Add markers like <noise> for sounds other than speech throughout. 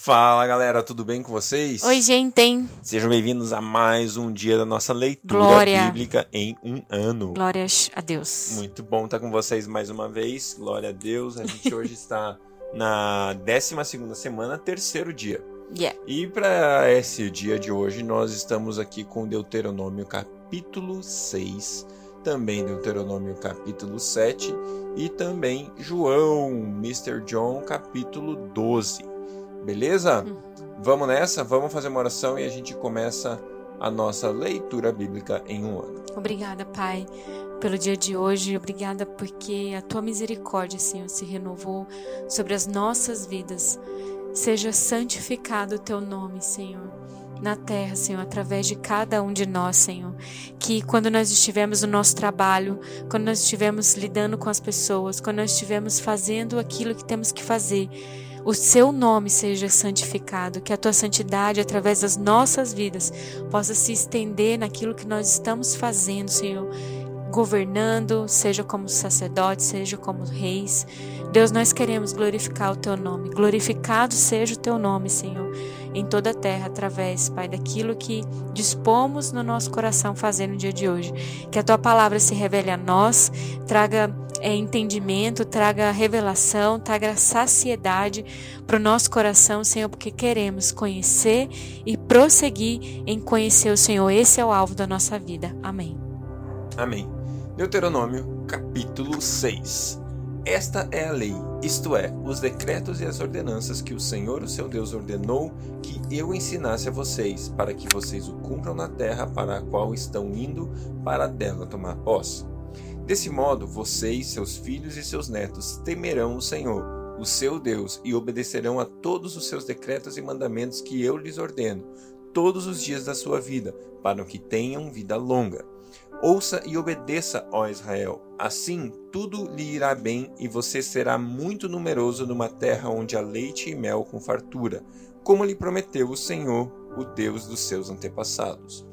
Fala galera, tudo bem com vocês? Oi, gente. Sejam bem-vindos a mais um dia da nossa leitura Glória. bíblica em um ano. Glórias a Deus. Muito bom estar com vocês mais uma vez. Glória a Deus. A gente <laughs> hoje está na 12 segunda semana, terceiro dia. Yeah. E para esse dia de hoje, nós estamos aqui com Deuteronômio capítulo 6, também Deuteronômio capítulo 7 e também João, Mr. John, capítulo 12. Beleza? Hum. Vamos nessa? Vamos fazer uma oração e a gente começa a nossa leitura bíblica em um ano. Obrigada, Pai, pelo dia de hoje. Obrigada porque a tua misericórdia, Senhor, se renovou sobre as nossas vidas. Seja santificado o teu nome, Senhor. Na terra, Senhor, através de cada um de nós, Senhor. Que quando nós estivermos no nosso trabalho, quando nós estivermos lidando com as pessoas, quando nós estivermos fazendo aquilo que temos que fazer, o seu nome seja santificado, que a tua santidade, através das nossas vidas, possa se estender naquilo que nós estamos fazendo, Senhor, governando, seja como sacerdotes, seja como reis. Deus, nós queremos glorificar o teu nome. Glorificado seja o teu nome, Senhor, em toda a terra, através, Pai, daquilo que dispomos no nosso coração fazer no dia de hoje. Que a tua palavra se revele a nós, traga é, entendimento, traga revelação, traga saciedade para o nosso coração, Senhor, porque queremos conhecer e prosseguir em conhecer o Senhor. Esse é o alvo da nossa vida. Amém. Amém. Deuteronômio capítulo 6. Esta é a lei, isto é, os decretos e as ordenanças que o Senhor, o seu Deus, ordenou que eu ensinasse a vocês, para que vocês o cumpram na terra para a qual estão indo para dela tomar posse. Desse modo, vocês, seus filhos e seus netos temerão o Senhor, o seu Deus, e obedecerão a todos os seus decretos e mandamentos que eu lhes ordeno, todos os dias da sua vida, para que tenham vida longa. Ouça e obedeça, ó Israel. Assim, tudo lhe irá bem e você será muito numeroso numa terra onde há leite e mel com fartura, como lhe prometeu o Senhor, o Deus dos seus antepassados.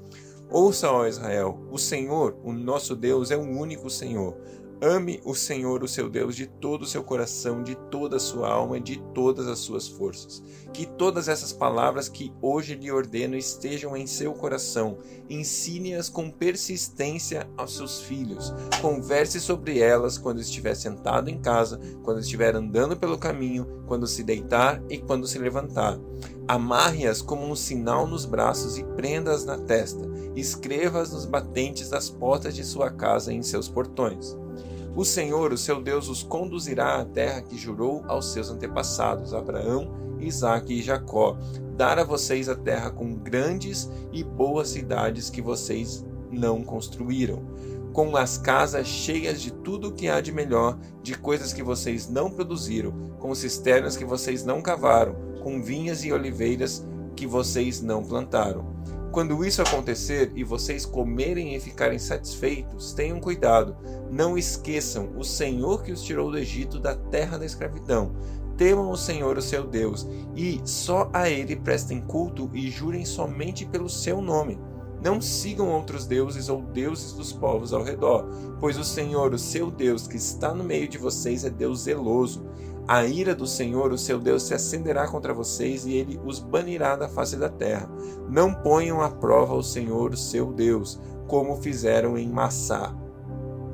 Ouça, ó Israel, o Senhor, o nosso Deus, é o único Senhor. Ame o Senhor, o seu Deus, de todo o seu coração, de toda a sua alma de todas as suas forças. Que todas essas palavras que hoje lhe ordeno estejam em seu coração. Ensine-as com persistência aos seus filhos. Converse sobre elas quando estiver sentado em casa, quando estiver andando pelo caminho, quando se deitar e quando se levantar. Amarre-as como um sinal nos braços e prenda-as na testa. Escreva-as nos batentes das portas de sua casa e em seus portões. O Senhor, o seu Deus, os conduzirá à terra que jurou aos seus antepassados, Abraão, Isaque e Jacó, dar a vocês a terra com grandes e boas cidades que vocês não construíram, com as casas cheias de tudo o que há de melhor, de coisas que vocês não produziram, com cisternas que vocês não cavaram, com vinhas e oliveiras que vocês não plantaram. Quando isso acontecer e vocês comerem e ficarem satisfeitos, tenham cuidado. Não esqueçam o Senhor que os tirou do Egito, da terra da escravidão. Temam o Senhor, o seu Deus, e só a Ele prestem culto e jurem somente pelo seu nome. Não sigam outros deuses ou deuses dos povos ao redor, pois o Senhor, o seu Deus, que está no meio de vocês, é Deus zeloso. A ira do Senhor, o seu Deus, se acenderá contra vocês e ele os banirá da face da terra. Não ponham à prova o Senhor, o seu Deus, como fizeram em Massá.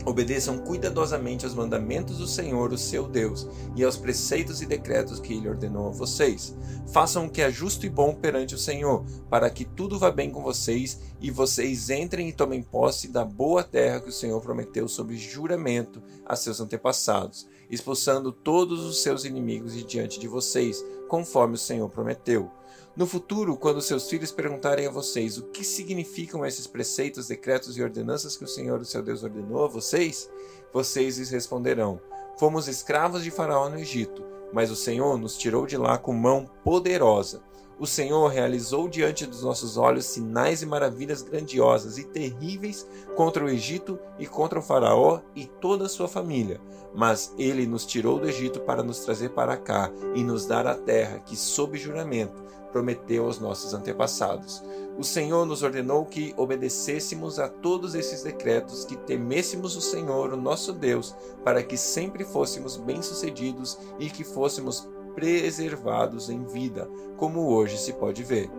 Obedeçam cuidadosamente aos mandamentos do Senhor, o seu Deus, e aos preceitos e decretos que ele ordenou a vocês. Façam o que é justo e bom perante o Senhor, para que tudo vá bem com vocês e vocês entrem e tomem posse da boa terra que o Senhor prometeu sob juramento a seus antepassados, expulsando todos os seus inimigos de diante de vocês, conforme o Senhor prometeu. No futuro, quando seus filhos perguntarem a vocês o que significam esses preceitos, decretos e ordenanças que o Senhor, o seu Deus, ordenou a vocês, vocês lhes responderão: Fomos escravos de Faraó no Egito, mas o Senhor nos tirou de lá com mão poderosa. O Senhor realizou diante dos nossos olhos sinais e maravilhas grandiosas e terríveis contra o Egito e contra o Faraó e toda a sua família. Mas ele nos tirou do Egito para nos trazer para cá e nos dar a terra que, sob juramento, prometeu aos nossos antepassados. O Senhor nos ordenou que obedecêssemos a todos esses decretos, que temêssemos o Senhor, o nosso Deus, para que sempre fôssemos bem-sucedidos e que fôssemos preservados em vida, como hoje se pode ver.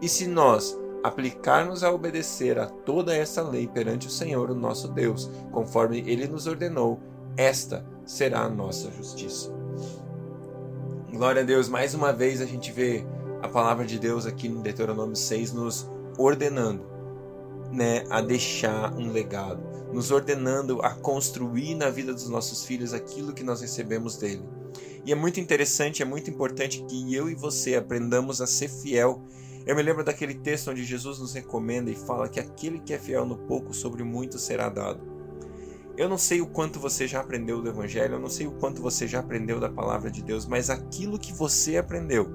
E se nós aplicarmos a obedecer a toda essa lei perante o Senhor, o nosso Deus, conforme ele nos ordenou, esta será a nossa justiça. Glória a Deus, mais uma vez a gente vê a palavra de Deus aqui no Deuteronômio 6 nos ordenando né, a deixar um legado, nos ordenando a construir na vida dos nossos filhos aquilo que nós recebemos dele. E é muito interessante, é muito importante que eu e você aprendamos a ser fiel. Eu me lembro daquele texto onde Jesus nos recomenda e fala que aquele que é fiel no pouco, sobre muito será dado. Eu não sei o quanto você já aprendeu do Evangelho, eu não sei o quanto você já aprendeu da palavra de Deus, mas aquilo que você aprendeu,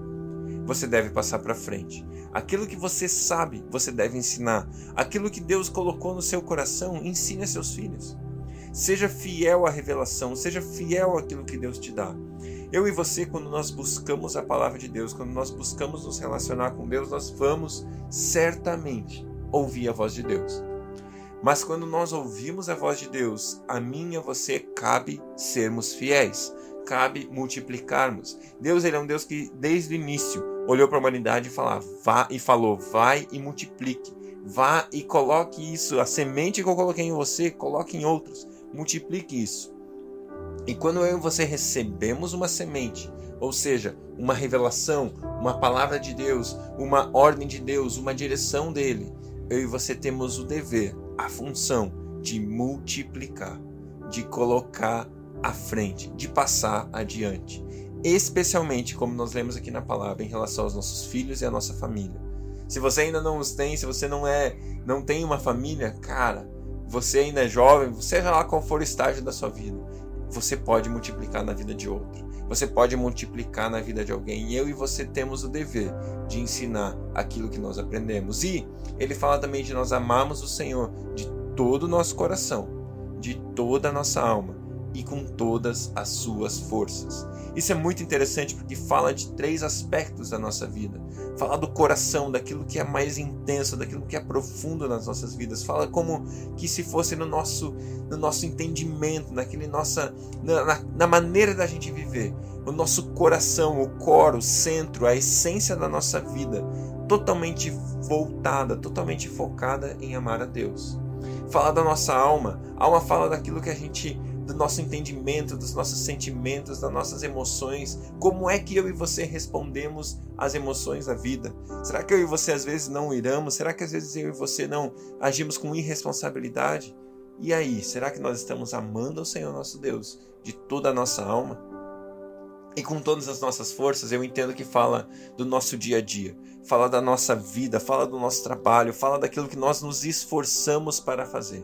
você deve passar para frente. Aquilo que você sabe, você deve ensinar. Aquilo que Deus colocou no seu coração, ensine a seus filhos. Seja fiel à revelação, seja fiel àquilo que Deus te dá. Eu e você, quando nós buscamos a palavra de Deus, quando nós buscamos nos relacionar com Deus, nós vamos certamente ouvir a voz de Deus. Mas quando nós ouvimos a voz de Deus, a mim e a você cabe sermos fiéis, cabe multiplicarmos. Deus ele é um Deus que desde o início olhou para a humanidade e, falar, vá, e falou: vai e multiplique. Vá e coloque isso, a semente que eu coloquei em você, coloque em outros. Multiplique isso. E quando eu e você recebemos uma semente, ou seja, uma revelação, uma palavra de Deus, uma ordem de Deus, uma direção dele, eu e você temos o dever, a função de multiplicar, de colocar à frente, de passar adiante especialmente como nós lemos aqui na palavra em relação aos nossos filhos e à nossa família. Se você ainda não os tem, se você não é, não tem uma família, cara, você ainda é jovem, seja lá qual for o estágio da sua vida, você pode multiplicar na vida de outro. Você pode multiplicar na vida de alguém. E eu e você temos o dever de ensinar aquilo que nós aprendemos. E ele fala também de nós amarmos o Senhor de todo o nosso coração, de toda a nossa alma e com todas as suas forças. Isso é muito interessante porque fala de três aspectos da nossa vida. Fala do coração, daquilo que é mais intenso, daquilo que é profundo nas nossas vidas. Fala como que se fosse no nosso, no nosso entendimento, naquele nossa, na, na maneira da gente viver. O nosso coração, o coro, o centro, a essência da nossa vida, totalmente voltada, totalmente focada em amar a Deus. Fala da nossa alma. A alma fala daquilo que a gente do nosso entendimento, dos nossos sentimentos, das nossas emoções. Como é que eu e você respondemos às emoções da vida? Será que eu e você às vezes não iramos? Será que às vezes eu e você não agimos com irresponsabilidade? E aí, será que nós estamos amando o Senhor nosso Deus de toda a nossa alma? E com todas as nossas forças, eu entendo que fala do nosso dia a dia, fala da nossa vida, fala do nosso trabalho, fala daquilo que nós nos esforçamos para fazer.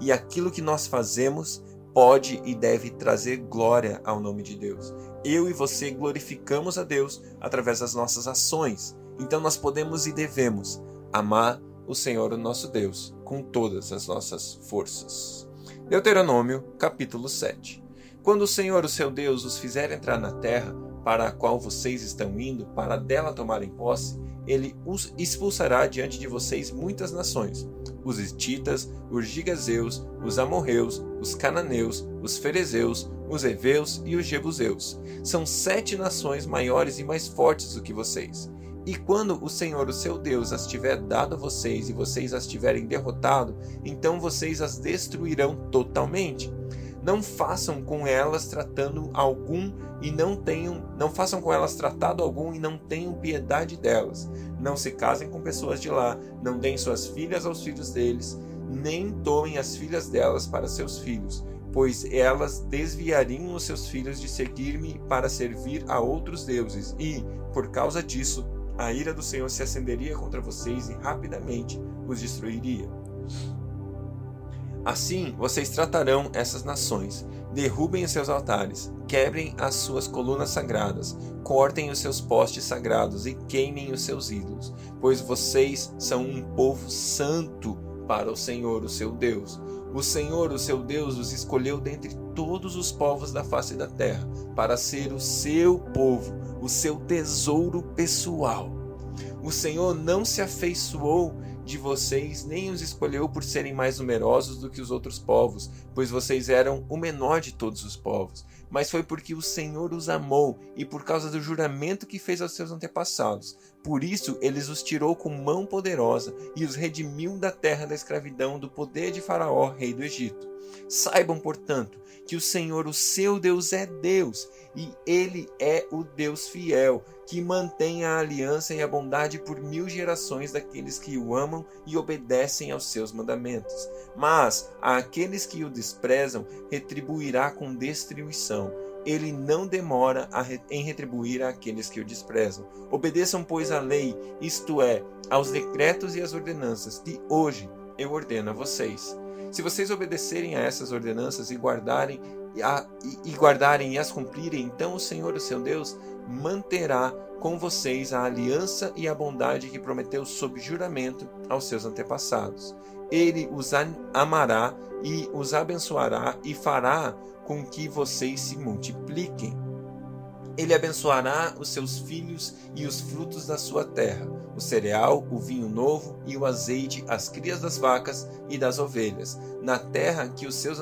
E aquilo que nós fazemos pode e deve trazer glória ao nome de Deus. Eu e você glorificamos a Deus através das nossas ações. Então nós podemos e devemos amar o Senhor, o nosso Deus, com todas as nossas forças. Deuteronômio, capítulo 7. Quando o Senhor, o seu Deus, os fizer entrar na terra para a qual vocês estão indo, para dela tomarem posse, ele os expulsará diante de vocês muitas nações: os Hititas, os Gigazeus, os Amorreus, os Cananeus, os Ferezeus, os Eveus e os Jebuseus. São sete nações maiores e mais fortes do que vocês. E quando o Senhor, o seu Deus, as tiver dado a vocês e vocês as tiverem derrotado, então vocês as destruirão totalmente não façam com elas tratando algum e não tenham, não façam com elas tratado algum e não tenham piedade delas. Não se casem com pessoas de lá, não deem suas filhas aos filhos deles, nem tomem as filhas delas para seus filhos, pois elas desviariam os seus filhos de seguir-me para servir a outros deuses, e, por causa disso, a ira do Senhor se acenderia contra vocês e rapidamente os destruiria. Assim vocês tratarão essas nações. Derrubem os seus altares, quebrem as suas colunas sagradas, cortem os seus postes sagrados e queimem os seus ídolos, pois vocês são um povo santo para o Senhor, o seu Deus. O Senhor, o seu Deus, os escolheu dentre todos os povos da face da terra para ser o seu povo, o seu tesouro pessoal. O Senhor não se afeiçoou de vocês, nem os escolheu por serem mais numerosos do que os outros povos, pois vocês eram o menor de todos os povos. Mas foi porque o Senhor os amou e por causa do juramento que fez aos seus antepassados. Por isso, eles os tirou com mão poderosa e os redimiu da terra da escravidão, do poder de Faraó, rei do Egito. Saibam, portanto, que o Senhor, o seu Deus, é Deus e ele é o Deus fiel, que mantém a aliança e a bondade por mil gerações daqueles que o amam e obedecem aos seus mandamentos. Mas àqueles que o desprezam, retribuirá com destruição ele não demora em retribuir àqueles que o desprezam. Obedeçam, pois, à lei, isto é, aos decretos e às ordenanças que hoje eu ordeno a vocês. Se vocês obedecerem a essas ordenanças e guardarem a, e, guardarem e as cumprirem, então o Senhor, o seu Deus, manterá com vocês a aliança e a bondade que prometeu sob juramento aos seus antepassados. Ele os amará e os abençoará e fará com que vocês se multipliquem. Ele abençoará os seus filhos e os frutos da sua terra, o cereal, o vinho novo e o azeite, as crias das vacas e das ovelhas, na terra que, os seus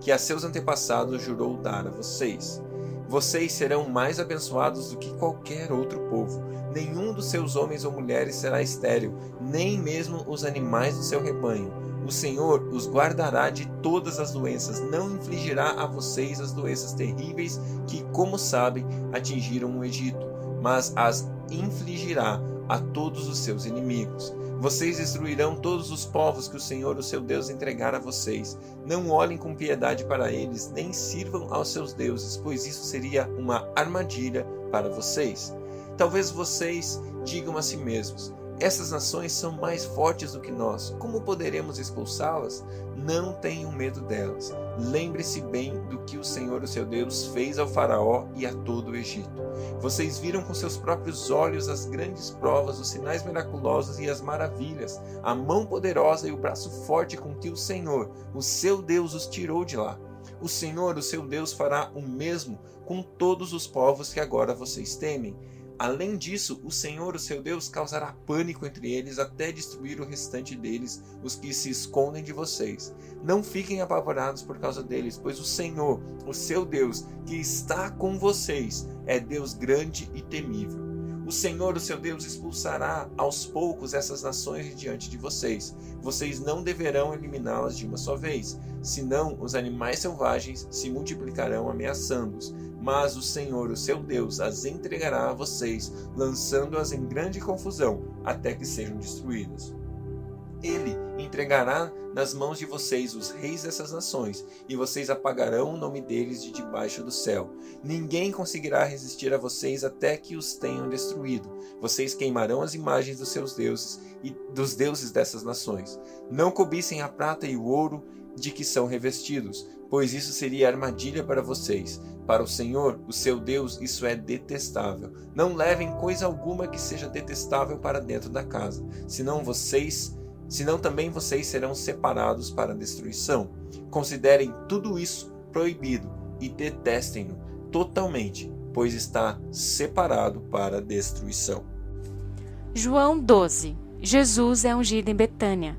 que a seus antepassados jurou dar a vocês. Vocês serão mais abençoados do que qualquer outro povo. Nenhum dos seus homens ou mulheres será estéril, nem mesmo os animais do seu rebanho o Senhor os guardará de todas as doenças, não infligirá a vocês as doenças terríveis que, como sabem, atingiram o Egito, mas as infligirá a todos os seus inimigos. Vocês destruirão todos os povos que o Senhor, o seu Deus, entregar a vocês. Não olhem com piedade para eles, nem sirvam aos seus deuses, pois isso seria uma armadilha para vocês. Talvez vocês digam a si mesmos: essas nações são mais fortes do que nós. Como poderemos expulsá-las? Não tenham medo delas. Lembre-se bem do que o Senhor, o seu Deus, fez ao Faraó e a todo o Egito. Vocês viram com seus próprios olhos as grandes provas, os sinais miraculosos e as maravilhas, a mão poderosa e o braço forte com que o Senhor, o seu Deus, os tirou de lá. O Senhor, o seu Deus, fará o mesmo com todos os povos que agora vocês temem Além disso, o Senhor, o seu Deus, causará pânico entre eles até destruir o restante deles, os que se escondem de vocês. Não fiquem apavorados por causa deles, pois o Senhor, o seu Deus, que está com vocês, é Deus grande e temível. O Senhor, o seu Deus, expulsará aos poucos essas nações de diante de vocês. Vocês não deverão eliminá-las de uma só vez, senão os animais selvagens se multiplicarão ameaçando-os mas o Senhor, o seu Deus, as entregará a vocês, lançando-as em grande confusão, até que sejam destruídas. Ele entregará nas mãos de vocês os reis dessas nações, e vocês apagarão o nome deles de debaixo do céu. Ninguém conseguirá resistir a vocês até que os tenham destruído. Vocês queimarão as imagens dos seus deuses e dos deuses dessas nações. Não cobicem a prata e o ouro de que são revestidos, pois isso seria armadilha para vocês. Para o Senhor, o seu Deus, isso é detestável. Não levem coisa alguma que seja detestável para dentro da casa, senão vocês, senão também vocês serão separados para a destruição. Considerem tudo isso proibido e detestem-no totalmente, pois está separado para a destruição. João 12. Jesus é ungido em Betânia.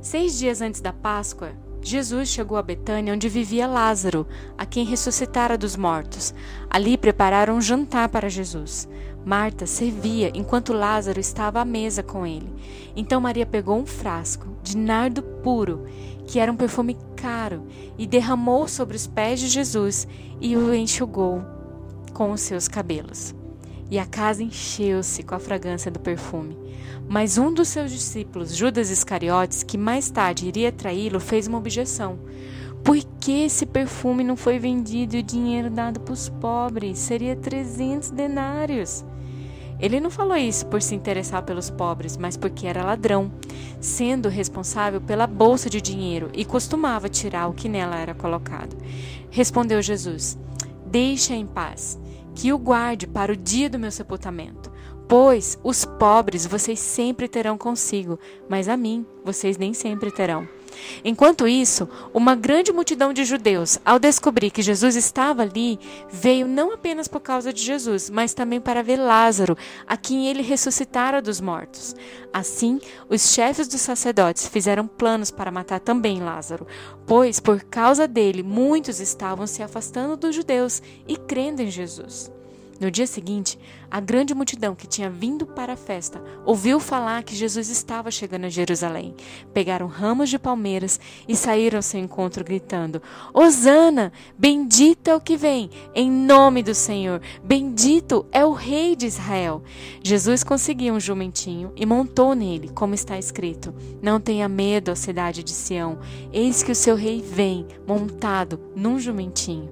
Seis dias antes da Páscoa, Jesus chegou a Betânia, onde vivia Lázaro, a quem ressuscitara dos mortos. Ali prepararam um jantar para Jesus. Marta servia enquanto Lázaro estava à mesa com ele. Então Maria pegou um frasco de nardo puro, que era um perfume caro, e derramou sobre os pés de Jesus e o enxugou com os seus cabelos. E a casa encheu-se com a fragrância do perfume. Mas um dos seus discípulos, Judas Iscariotes, que mais tarde iria traí-lo, fez uma objeção. Por que esse perfume não foi vendido e o dinheiro dado para os pobres? Seria 300 denários. Ele não falou isso por se interessar pelos pobres, mas porque era ladrão, sendo responsável pela bolsa de dinheiro e costumava tirar o que nela era colocado. Respondeu Jesus: Deixa em paz, que o guarde para o dia do meu sepultamento. Pois os pobres vocês sempre terão consigo, mas a mim vocês nem sempre terão. Enquanto isso, uma grande multidão de judeus, ao descobrir que Jesus estava ali, veio não apenas por causa de Jesus, mas também para ver Lázaro, a quem ele ressuscitara dos mortos. Assim, os chefes dos sacerdotes fizeram planos para matar também Lázaro, pois por causa dele muitos estavam se afastando dos judeus e crendo em Jesus. No dia seguinte, a grande multidão que tinha vindo para a festa ouviu falar que Jesus estava chegando a Jerusalém. Pegaram ramos de palmeiras e saíram ao seu encontro gritando: Hosana! Bendito é o que vem, em nome do Senhor! Bendito é o Rei de Israel! Jesus conseguiu um jumentinho e montou nele, como está escrito: Não tenha medo, cidade de Sião, eis que o seu rei vem, montado num jumentinho.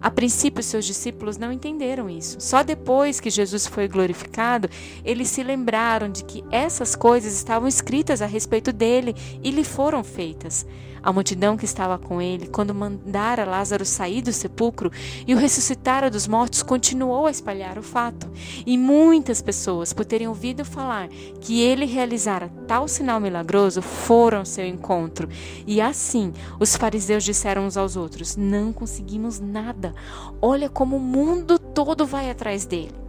A princípio, seus discípulos não entenderam isso. Só depois que Jesus foi glorificado, eles se lembraram de que essas coisas estavam escritas a respeito dele e lhe foram feitas. A multidão que estava com ele, quando mandara Lázaro sair do sepulcro e o ressuscitara dos mortos, continuou a espalhar o fato. E muitas pessoas, por terem ouvido falar que ele realizara tal sinal milagroso, foram ao seu encontro. E assim, os fariseus disseram uns aos outros: Não conseguimos nada. Olha como o mundo todo vai atrás dele.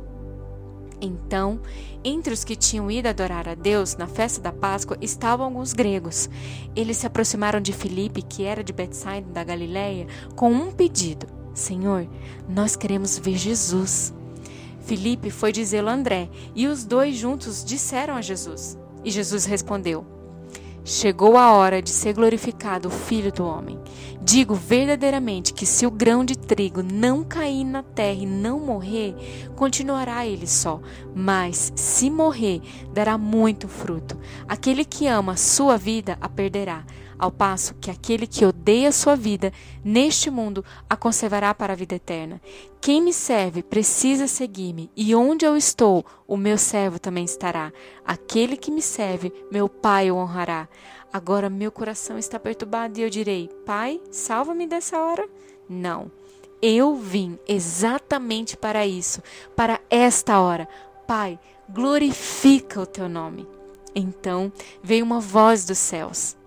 Então, entre os que tinham ido adorar a Deus na festa da Páscoa estavam alguns gregos. Eles se aproximaram de Filipe, que era de Betsaida da Galiléia, com um pedido: Senhor, nós queremos ver Jesus. Filipe foi dizê-lo a André, e os dois juntos disseram a Jesus. E Jesus respondeu: Chegou a hora de ser glorificado o Filho do Homem. Digo verdadeiramente que se o grão de trigo não cair na terra e não morrer, continuará ele só, mas se morrer, dará muito fruto. Aquele que ama a sua vida a perderá, ao passo que aquele que odeia sua vida neste mundo a conservará para a vida eterna. Quem me serve precisa seguir-me, e onde eu estou, o meu servo também estará. Aquele que me serve, meu Pai o honrará. Agora meu coração está perturbado e eu direi: Pai, salva-me dessa hora? Não. Eu vim exatamente para isso, para esta hora. Pai, glorifica o teu nome. Então veio uma voz dos céus.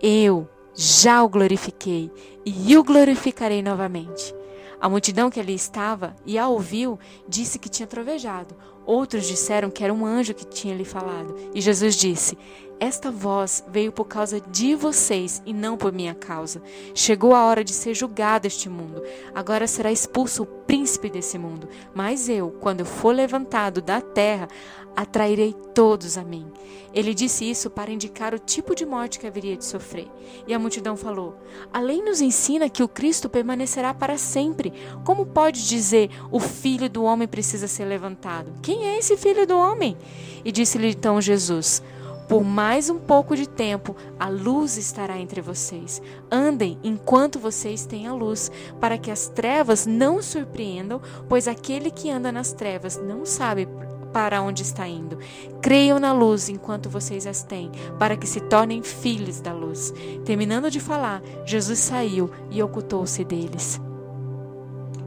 Eu já o glorifiquei e o glorificarei novamente. A multidão que ali estava e a ouviu disse que tinha trovejado. Outros disseram que era um anjo que tinha lhe falado. E Jesus disse: Esta voz veio por causa de vocês e não por minha causa. Chegou a hora de ser julgado este mundo. Agora será expulso o príncipe desse mundo. Mas eu, quando eu for levantado da terra, atrairei todos a mim. Ele disse isso para indicar o tipo de morte que haveria de sofrer. E a multidão falou: Além nos ensina que o Cristo permanecerá para sempre. Como pode dizer o filho do homem precisa ser levantado? Quem é esse filho do homem? E disse-lhe então Jesus: por mais um pouco de tempo, a luz estará entre vocês. Andem enquanto vocês têm a luz, para que as trevas não surpreendam, pois aquele que anda nas trevas não sabe para onde está indo. Creiam na luz enquanto vocês as têm, para que se tornem filhos da luz. Terminando de falar, Jesus saiu e ocultou-se deles.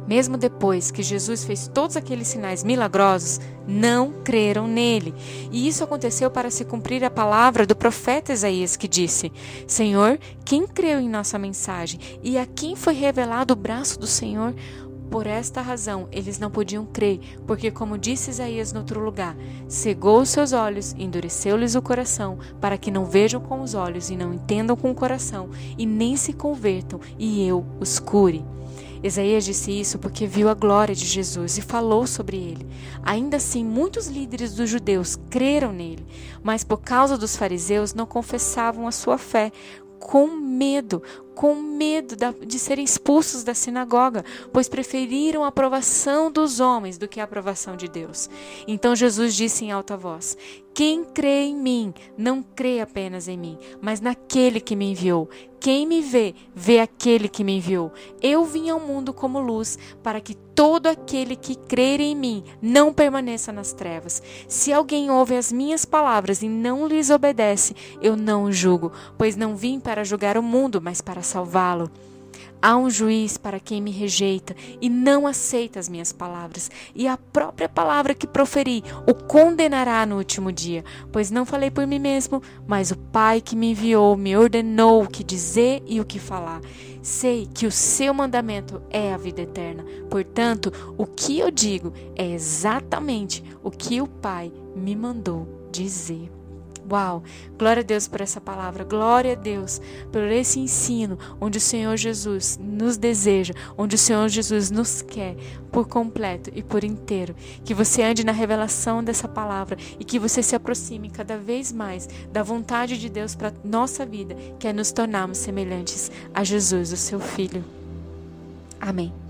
Mesmo depois que Jesus fez todos aqueles sinais milagrosos, não creram nele. E isso aconteceu para se cumprir a palavra do profeta Isaías, que disse: Senhor, quem creu em nossa mensagem? E a quem foi revelado o braço do Senhor? Por esta razão, eles não podiam crer, porque, como disse Isaías no outro lugar, cegou os seus olhos, endureceu-lhes o coração, para que não vejam com os olhos e não entendam com o coração, e nem se convertam, e eu os cure. Isaías disse isso porque viu a glória de Jesus e falou sobre ele. Ainda assim, muitos líderes dos judeus creram nele, mas por causa dos fariseus não confessavam a sua fé, com medo, com medo de serem expulsos da sinagoga, pois preferiram a aprovação dos homens do que a aprovação de Deus. Então Jesus disse em alta voz: Quem crê em mim, não crê apenas em mim, mas naquele que me enviou. Quem me vê, vê aquele que me enviou. Eu vim ao mundo como luz, para que todo aquele que crer em mim não permaneça nas trevas. Se alguém ouve as minhas palavras e não lhes obedece, eu não julgo, pois não vim para julgar o mundo, mas para salvá-lo. Há um juiz para quem me rejeita e não aceita as minhas palavras, e a própria palavra que proferi o condenará no último dia, pois não falei por mim mesmo, mas o Pai que me enviou me ordenou o que dizer e o que falar. Sei que o seu mandamento é a vida eterna, portanto, o que eu digo é exatamente o que o Pai me mandou dizer. Uau! Glória a Deus por essa palavra, glória a Deus por esse ensino onde o Senhor Jesus nos deseja, onde o Senhor Jesus nos quer por completo e por inteiro. Que você ande na revelação dessa palavra e que você se aproxime cada vez mais da vontade de Deus para nossa vida, que é nos tornarmos semelhantes a Jesus, o seu Filho. Amém.